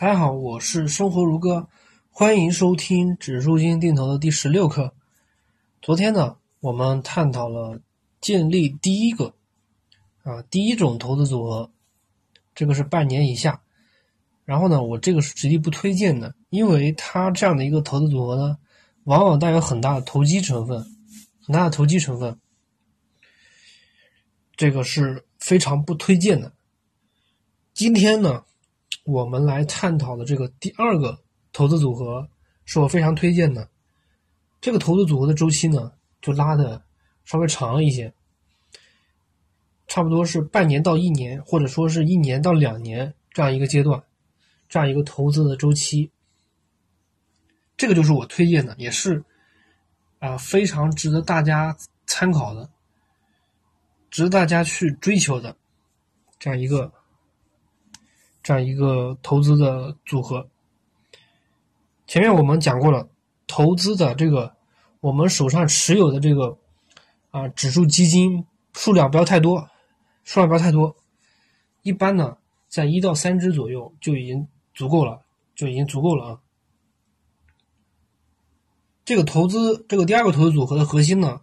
大家好，我是生活如歌，欢迎收听指数基金定投的第十六课。昨天呢，我们探讨了建立第一个啊第一种投资组合，这个是半年以下。然后呢，我这个是极力不推荐的，因为它这样的一个投资组合呢，往往带有很大的投机成分，很大的投机成分，这个是非常不推荐的。今天呢。我们来探讨的这个第二个投资组合是我非常推荐的。这个投资组合的周期呢，就拉的稍微长一些，差不多是半年到一年，或者说是一年到两年这样一个阶段，这样一个投资的周期。这个就是我推荐的，也是啊非常值得大家参考的，值得大家去追求的这样一个。这样一个投资的组合，前面我们讲过了，投资的这个我们手上持有的这个啊指数基金数量不要太多，数量不要太多，一般呢在一到三只左右就已经足够了，就已经足够了啊。这个投资这个第二个投资组合的核心呢，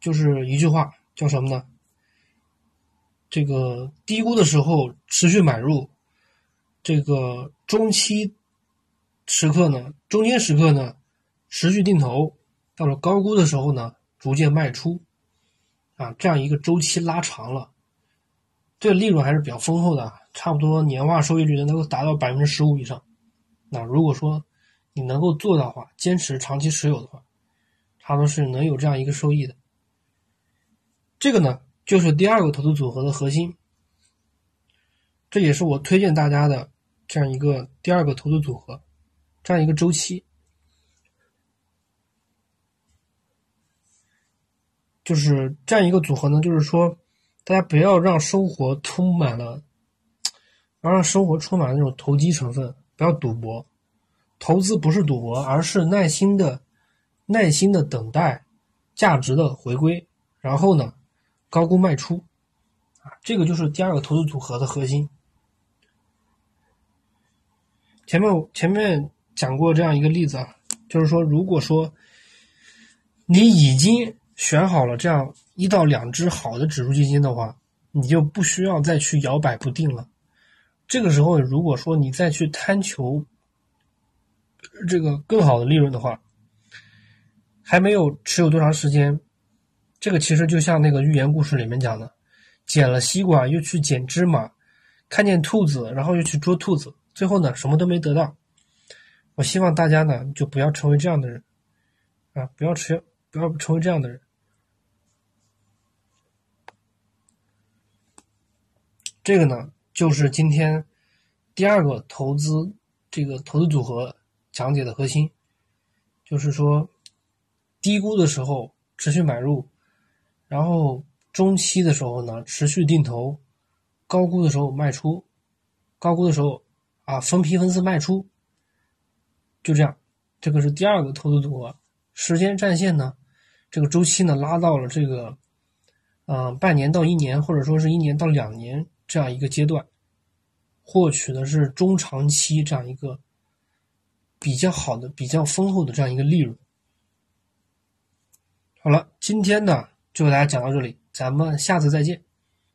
就是一句话，叫什么呢？这个低估的时候持续买入，这个中期时刻呢，中间时刻呢持续定投，到了高估的时候呢逐渐卖出，啊，这样一个周期拉长了，这个利润还是比较丰厚的，差不多年化收益率能够达到百分之十五以上。那如果说你能够做到的话，坚持长期持有的话，差不多是能有这样一个收益的。这个呢？就是第二个投资组合的核心，这也是我推荐大家的这样一个第二个投资组合，这样一个周期，就是这样一个组合呢。就是说，大家不要让生活充满了，不要让生活充满了那种投机成分，不要赌博。投资不是赌博，而是耐心的、耐心的等待价值的回归，然后呢？高估卖出，啊，这个就是第二个投资组合的核心。前面前面讲过这样一个例子啊，就是说，如果说你已经选好了这样一到两只好的指数基金的话，你就不需要再去摇摆不定了。这个时候，如果说你再去贪求这个更好的利润的话，还没有持有多长时间。这个其实就像那个寓言故事里面讲的，捡了西瓜又去捡芝麻，看见兔子然后又去捉兔子，最后呢什么都没得到。我希望大家呢就不要成为这样的人，啊，不要成不要成为这样的人。这个呢就是今天第二个投资这个投资组合讲解的核心，就是说低估的时候持续买入。然后中期的时候呢，持续定投；高估的时候卖出；高估的时候啊，分批分次卖出。就这样，这个是第二个投资组合。时间战线呢，这个周期呢拉到了这个，嗯，半年到一年，或者说是一年到两年这样一个阶段，获取的是中长期这样一个比较好的、比较丰厚的这样一个利润。好了，今天呢。就给大家讲到这里，咱们下次再见。